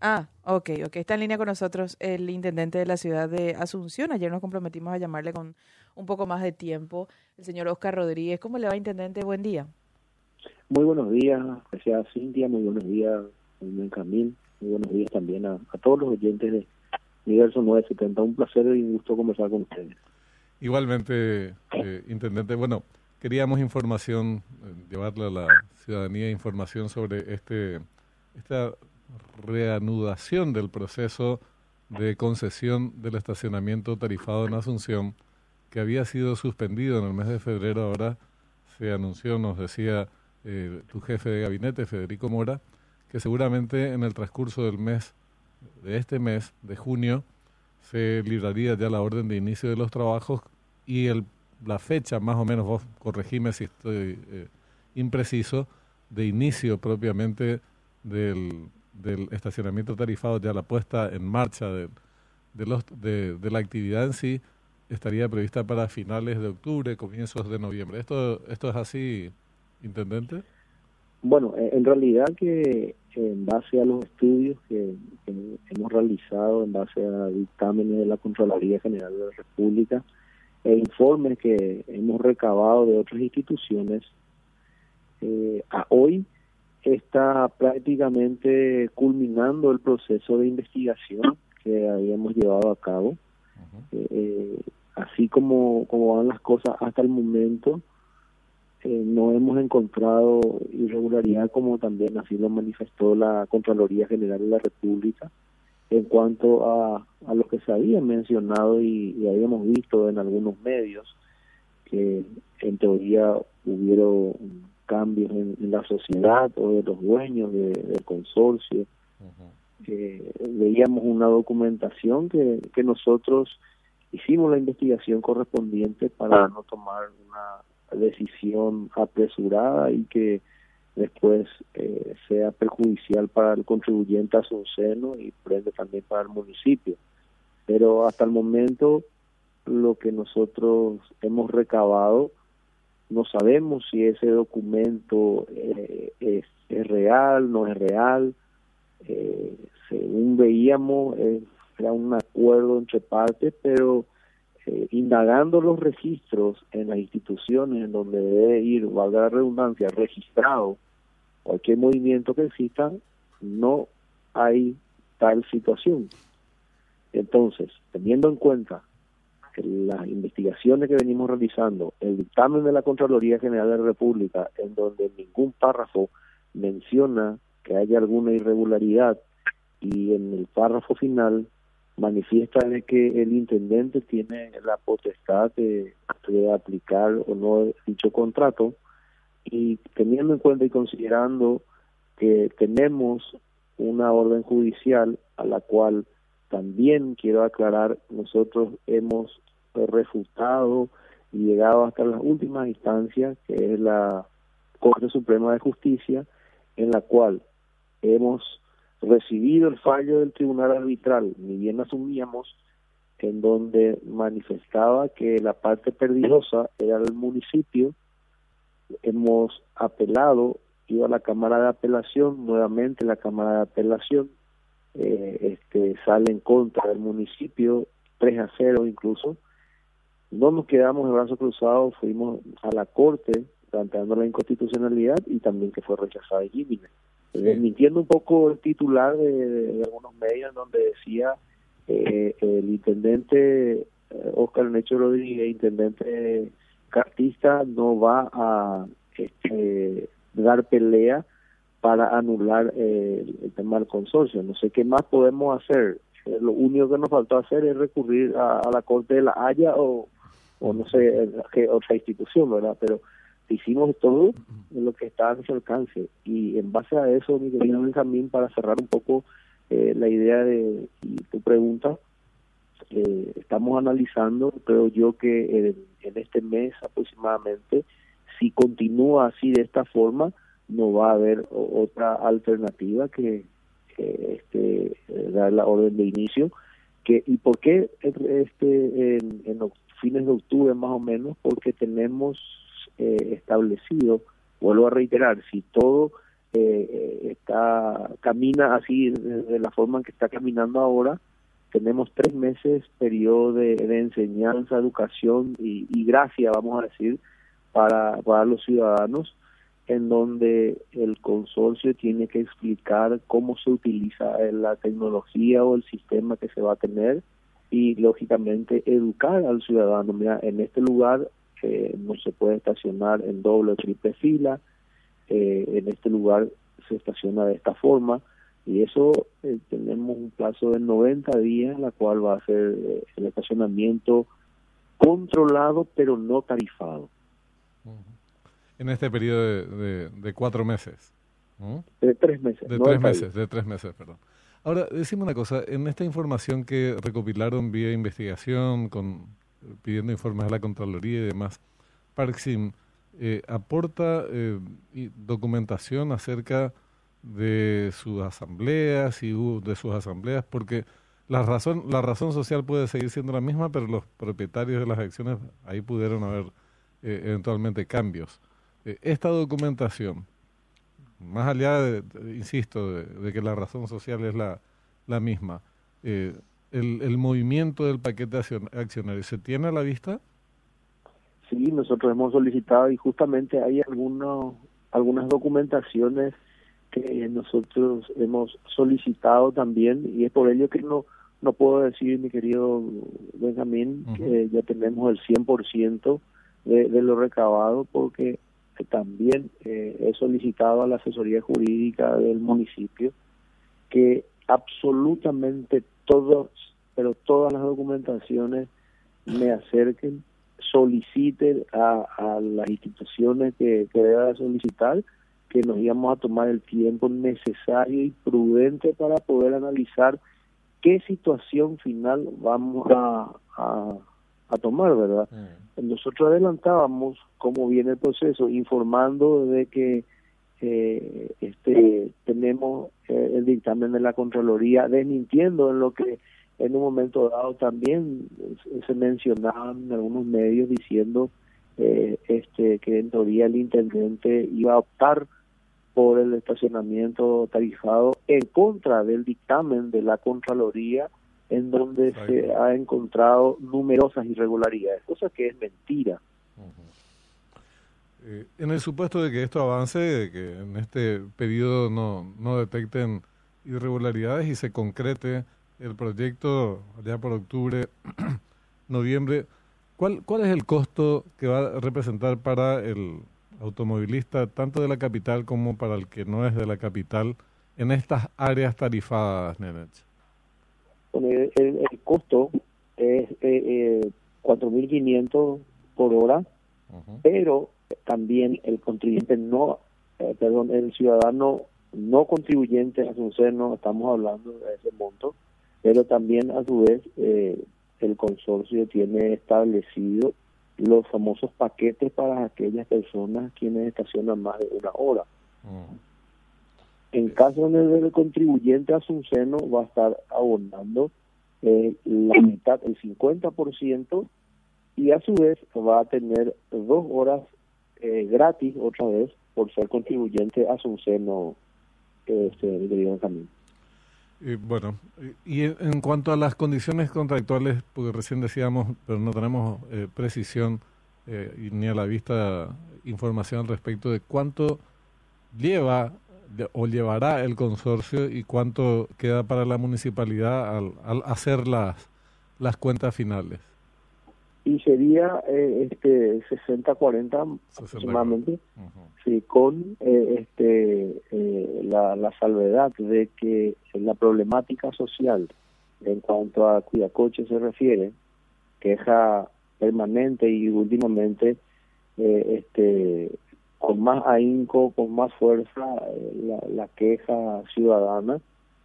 Ah, ok, ok. Está en línea con nosotros el intendente de la ciudad de Asunción. Ayer nos comprometimos a llamarle con un poco más de tiempo, el señor Oscar Rodríguez. ¿Cómo le va, intendente? Buen día. Muy buenos días, gracias Cintia, muy buenos días, muy Camil, muy buenos días también a, todos los oyentes de Universo 970. Un placer y un gusto conversar con ustedes. Igualmente, eh, intendente, bueno, queríamos información, eh, llevarle a la ciudadanía información sobre este esta reanudación del proceso de concesión del estacionamiento tarifado en Asunción, que había sido suspendido en el mes de febrero, ahora se anunció, nos decía eh, tu jefe de gabinete, Federico Mora, que seguramente en el transcurso del mes, de este mes, de junio, se libraría ya la orden de inicio de los trabajos y el, la fecha, más o menos, vos corregime si estoy eh, impreciso, de inicio propiamente del, del estacionamiento tarifado, ya la puesta en marcha de, de, los, de, de, la actividad en sí, estaría prevista para finales de octubre, comienzos de noviembre. ¿Esto, esto es así, Intendente? Bueno, en realidad que en base a los estudios que, hemos realizado, en base a dictámenes de la Contraloría General de la República e informes que hemos recabado de otras instituciones, eh, a hoy está prácticamente culminando el proceso de investigación que habíamos llevado a cabo. Eh, eh, así como, como van las cosas hasta el momento, eh, no hemos encontrado irregularidad como también así lo manifestó la Contraloría General de la República en cuanto a, a lo que se había mencionado y, y habíamos visto en algunos medios que en teoría hubieron cambios en, la sociedad o de los dueños del consorcio. veíamos una documentación que, que nosotros hicimos la investigación correspondiente para no tomar una decisión apresurada y que después eh, sea perjudicial para el contribuyente a su seno y por ende también para el municipio. Pero hasta el momento lo que nosotros hemos recabado no sabemos si ese documento eh, es, real, no es real. Eh, según veíamos, eh, era un acuerdo entre partes, pero indagando los registros en las instituciones en donde debe ir, valga la redundancia, registrado cualquier movimiento que exista, no hay tal situación. Entonces, teniendo en cuenta las investigaciones que venimos realizando, el dictamen de la Contraloría General de la República, en donde ningún párrafo menciona que haya alguna irregularidad y en el párrafo final manifiesta de que el intendente tiene la potestad de, de aplicar o no dicho contrato y teniendo en cuenta y considerando que tenemos una orden judicial a la cual también quiero aclarar, nosotros hemos refutado y llegado hasta las últimas instancias, que es la Corte Suprema de Justicia, en la cual hemos recibido el fallo del Tribunal Arbitral, ni bien asumíamos, en donde manifestaba que la parte perdidosa era el municipio, hemos apelado, iba a la Cámara de Apelación, nuevamente la Cámara de Apelación eh, este, sale en contra del municipio, 3 a 0 incluso, no nos quedamos de brazos cruzados, fuimos a la Corte planteando la inconstitucionalidad y también que fue rechazada y Sí. Desmintiendo un poco el titular de, algunos medios donde decía eh, el intendente Oscar eh, Necho Rodríguez, intendente cartista, no va a este, dar pelea para anular eh, el tema del consorcio. No sé qué más podemos hacer. lo único que nos faltó hacer es recurrir a, a la Corte de la Haya o, o no sé qué otra institución, ¿verdad? Pero hicimos todo lo que está a nuestro alcance y en base a eso, mi querido Benjamín, para cerrar un poco eh, la idea de tu pregunta, eh, estamos analizando, creo yo que en, este mes aproximadamente, si continúa así de esta forma, no va a haber otra alternativa que, este, eh, dar la orden de inicio. Que, ¿Y por qué este, en, en fines de octubre más o menos, porque tenemos eh, establecido, vuelvo a reiterar, si todo eh, está camina así de, la forma en que está caminando ahora. Tenemos tres meses periodo de, enseñanza, educación y, y, gracia, vamos a decir, para, para los ciudadanos, en donde el consorcio tiene que explicar cómo se utiliza la tecnología o el sistema que se va a tener y lógicamente educar al ciudadano. Mira, en este lugar eh, no se puede estacionar en doble o triple fila, eh, en este lugar se estaciona de esta forma y eso eh, tenemos un plazo de 90 días, la cual va a ser el estacionamiento controlado pero no tarifado. En este periodo de, de, cuatro meses. De tres meses. De tres meses, de tres meses, perdón. Ahora, decime una cosa, en esta información que recopilaron vía investigación, con pidiendo informes a la Contraloría y demás, Parksim eh, aporta eh, documentación acerca de sus asambleas y de sus asambleas, porque la razón, la razón social puede seguir siendo la misma, pero los propietarios de las acciones ahí pudieron haber eh, eventualmente cambios. Esta documentación, más allá, de, insisto, de, que la razón social es la, la misma, el, el movimiento del paquete accionario, ¿se tiene a la vista? Sí, nosotros hemos solicitado y justamente hay algunos, algunas documentaciones que nosotros hemos solicitado también y es por ello que no no puedo decir, mi querido Benjamín, que ya tenemos el 100% de, de lo recabado porque también eh, he solicitado a la asesoría jurídica del municipio que absolutamente todos, pero todas las documentaciones me acerquen solicite a, las instituciones que, que deba solicitar que nos íbamos a tomar el tiempo necesario y prudente para poder analizar qué situación final vamos a, tomar, ¿verdad? Mm. Nosotros adelantábamos cómo viene el proceso, informando de que eh, este tenemos eh, el dictamen de la Contraloría desmintiendo en lo que en un momento dado también se mencionaban en algunos medios diciendo eh, este que en teoría el intendente iba a optar por el estacionamiento tarifado en contra del dictamen de la Contraloría en donde se ha encontrado numerosas irregularidades, cosa que es mentira. Eh, en el supuesto de que esto avance, de que en este periodo no, no detecten irregularidades y se concrete el proyecto allá por octubre, noviembre, ¿cuál, ¿cuál es el costo que va a representar para el automovilista, tanto de la capital como para el que no es de la capital, en estas áreas tarifadas, Nenech? El, el, costo es eh, 4.500 eh, por hora, pero también el contribuyente no, eh, perdón, el ciudadano no contribuyente a su seno, estamos hablando de ese monto, pero también a su vez eh, el consorcio tiene establecido los famosos paquetes para aquellas personas quienes estacionan más de una hora. En caso de el contribuyente a su seno va a estar abonando eh, la mitad, el 50%, y a su vez va a tener dos horas eh, gratis otra vez por ser contribuyente a su seno este, también. Y bueno, y en cuanto a las condiciones contractuales, porque recién decíamos, pero no tenemos eh, precisión eh, ni a la vista información al respecto de cuánto lleva o llevará el consorcio y cuánto queda para la municipalidad al, al hacer las, las cuentas finales y sería eh, este 60-40 aproximadamente, sí, con eh, este eh, la, la, salvedad de que la problemática social en cuanto a Cuidacoche se refiere, queja permanente y últimamente eh, este con más ahínco, con más fuerza la, la, queja ciudadana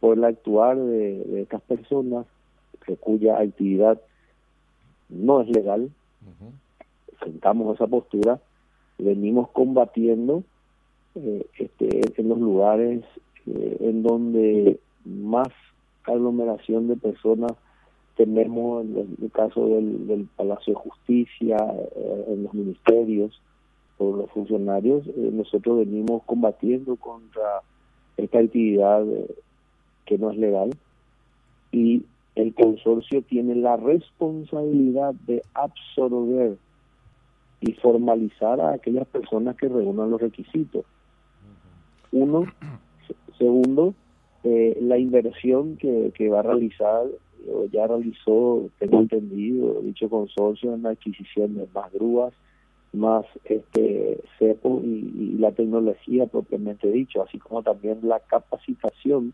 por el actuar de, de estas personas que cuya actividad no es legal, sentamos esa postura, venimos combatiendo eh, este, en los lugares eh, en donde más aglomeración de personas tenemos, en el, caso del, Palacio de Justicia, eh, en los ministerios, por los funcionarios, eh, nosotros venimos combatiendo contra esta actividad eh, que no es legal. Y el consorcio tiene la responsabilidad de absorber y formalizar a aquellas personas que reúnan los requisitos. Uno, segundo, eh, la inversión que, que va a realizar o ya realizó, tengo entendido, dicho consorcio en la adquisición de más grúas, más este CEPO y, la tecnología propiamente dicho, así como también la capacitación,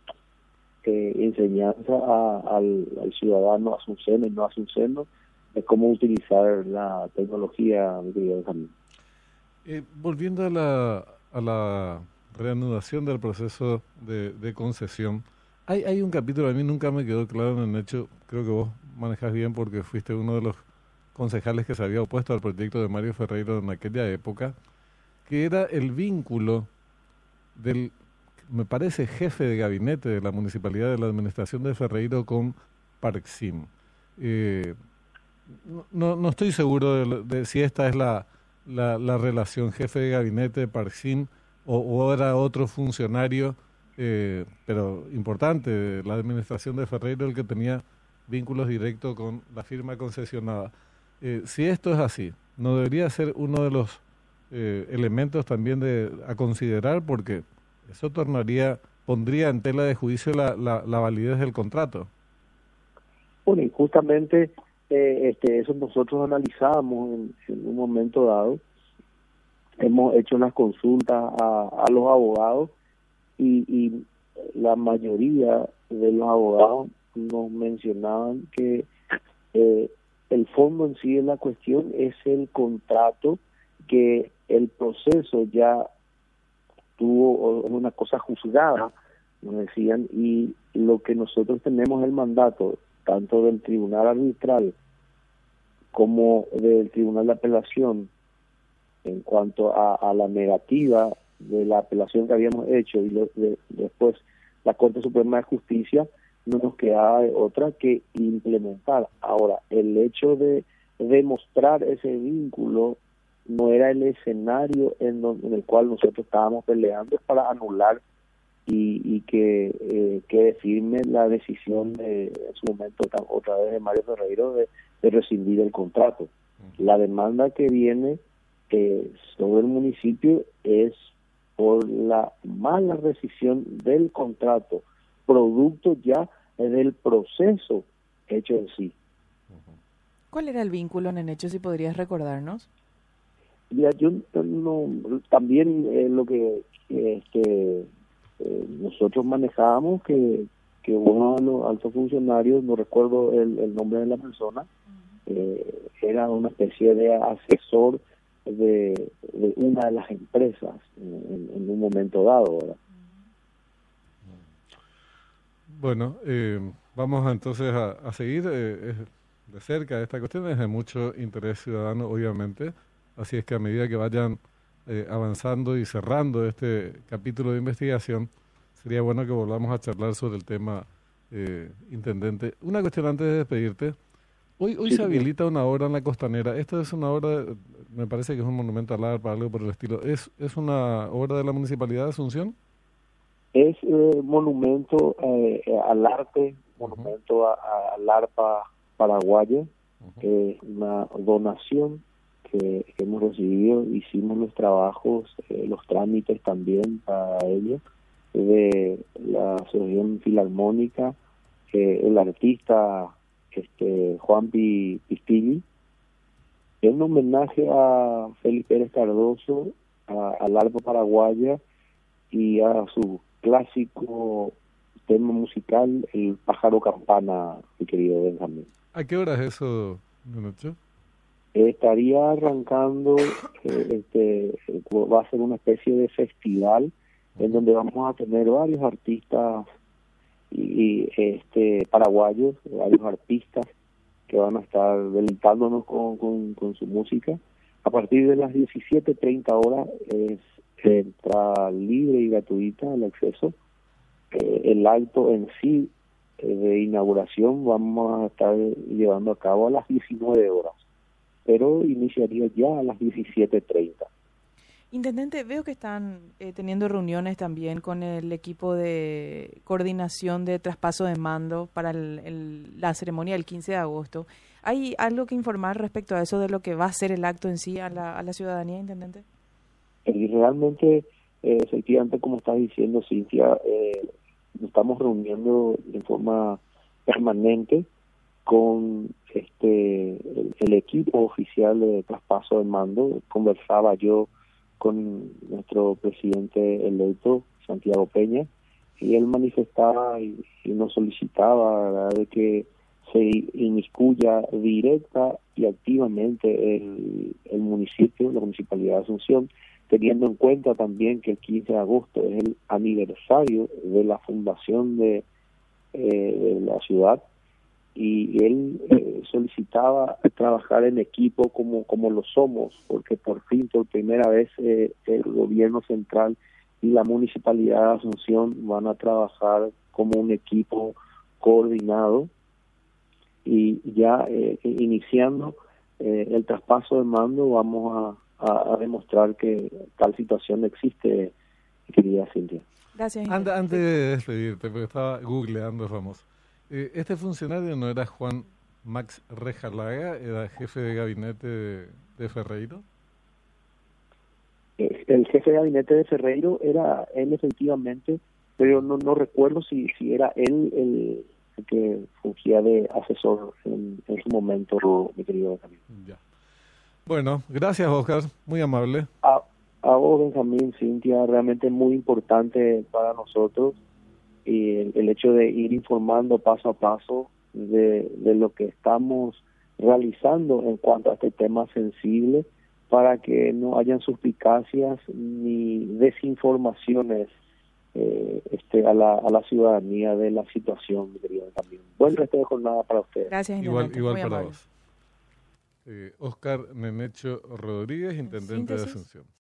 eh, enseñanza al, ciudadano a su seno y no a su seno de cómo utilizar la tecnología, eh, volviendo a la, a la reanudación del proceso de, de concesión, hay, hay un capítulo, a mí nunca me quedó claro en el hecho, creo que vos manejas bien porque fuiste uno de los concejales que se había opuesto al proyecto de Mario Ferreiro en aquella época, que era el vínculo del, me parece, jefe de gabinete de la municipalidad de la administración de Ferreiro con Parksim. Eh, no, no estoy seguro de, si esta es la, la, relación jefe de gabinete Parksim o, o era otro funcionario, eh, pero importante, de la administración de Ferreiro el que tenía vínculos directos con la firma concesionada. Eh, si esto es así, ¿no debería ser uno de los eh, elementos también de, a considerar? Porque eso tornaría, pondría en tela de juicio la, la, validez del contrato. Bueno, y justamente eh, este, eso nosotros analizamos en, un momento dado. Hemos hecho unas consultas a, los abogados y, la mayoría de los abogados nos mencionaban que fondo en sí de la cuestión es el contrato que el proceso ya tuvo una cosa juzgada, nos decían, y lo que nosotros tenemos el mandato, tanto del Tribunal Arbitral como del Tribunal de Apelación, en cuanto a, la negativa de la apelación que habíamos hecho y después la Corte Suprema de Justicia, no nos quedaba otra que implementar. Ahora, el hecho de demostrar ese vínculo no era el escenario en, el cual nosotros estábamos peleando para anular y, y que eh, quede firme la decisión de, en su momento otra vez de Mario Ferreiro de, de rescindir el contrato. La demanda que viene eh, sobre el municipio es por la mala rescisión del contrato producto ya del proceso hecho en sí. ¿Cuál era el vínculo, en hecho si podrías recordarnos? Ya, yo no, también eh, lo que este, eh, nosotros manejábamos, que, que uno de los altos funcionarios, no recuerdo el, nombre de la persona, eh, era una especie de asesor de, una de las empresas en, un momento dado. ¿verdad? Bueno, eh, vamos entonces a, seguir eh, de cerca esta cuestión, es de mucho interés ciudadano, obviamente, así es que a medida que vayan eh, avanzando y cerrando este capítulo de investigación, sería bueno que volvamos a charlar sobre el tema, Intendente. Una cuestión antes de despedirte. Hoy, hoy se habilita una obra en la costanera. Esta es una obra, me parece que es un monumento al arte, algo por el estilo. ¿Es, ¿Es una obra de la Municipalidad de Asunción? Es eh, monumento eh, al arte, monumento al arpa paraguaya, una donación que, hemos recibido, hicimos los trabajos, eh, los trámites también para ello, de la Asociación Filarmónica, el artista este Juan Pistilli, en homenaje a Felipe Pérez Cardoso, al arpa paraguaya y a su clásico tema musical, el pájaro campana, mi querido Benjamín. ¿A qué hora es eso, noche? estaría arrancando, eh, este, va a ser una especie de festival en donde vamos a tener varios artistas y, este paraguayos, varios artistas que van a estar deleitándonos con, con, con su música. A partir de las 17.30 horas es entrada libre y gratuita el acceso. Eh, el acto en sí eh, de inauguración vamos a estar llevando a cabo a las 19 horas, pero iniciaría ya a las 17.30. Intendente, veo que están eh, teniendo reuniones también con el equipo de coordinación de traspaso de mando para la ceremonia del 15 de agosto. ¿Hay algo que informar respecto a eso de lo que va a ser el acto en sí a la, a la ciudadanía, Intendente? Y realmente, eh, efectivamente, como está diciendo Cintia, eh, estamos reuniendo en forma permanente con este el equipo oficial de traspaso de mando. Conversaba yo con nuestro presidente electo, Santiago Peña, y él manifestaba y, nos solicitaba de que se inmiscuya directa y activamente el, el municipio, la municipalidad de Asunción, teniendo en cuenta también que el 15 de agosto es el aniversario de la fundación de, eh, de la ciudad y él eh, solicitaba trabajar en equipo como, como lo somos, porque por fin, por primera vez, eh, el gobierno central y la municipalidad de Asunción van a trabajar como un equipo coordinado y ya eh, iniciando el traspaso de mando vamos a, a, demostrar que tal situación existe, querida Cintia. Gracias. Antes, de despedirte, porque estaba googleando famoso. Eh, ¿Este funcionario no era Juan Max Rejalaga, era jefe de gabinete de, Ferreiro? Eh, el jefe de gabinete de Ferreiro era él efectivamente, pero no, no recuerdo si, si era él el, que fungía de asesor en, su momento, mi querido Benjamín. Ya. Bueno, gracias Oscar, muy amable. A, a vos Benjamín, Cintia, realmente muy importante para nosotros y el, hecho de ir informando paso a paso de, lo que estamos realizando en cuanto a este tema sensible para que no hayan suspicacias ni desinformaciones eh, este, a, la, a la ciudadanía de la situación también. Buen resto de jornada para ustedes. Gracias, Igual, igual para vos. Eh, Oscar Nenecho Rodríguez, intendente de Asunción.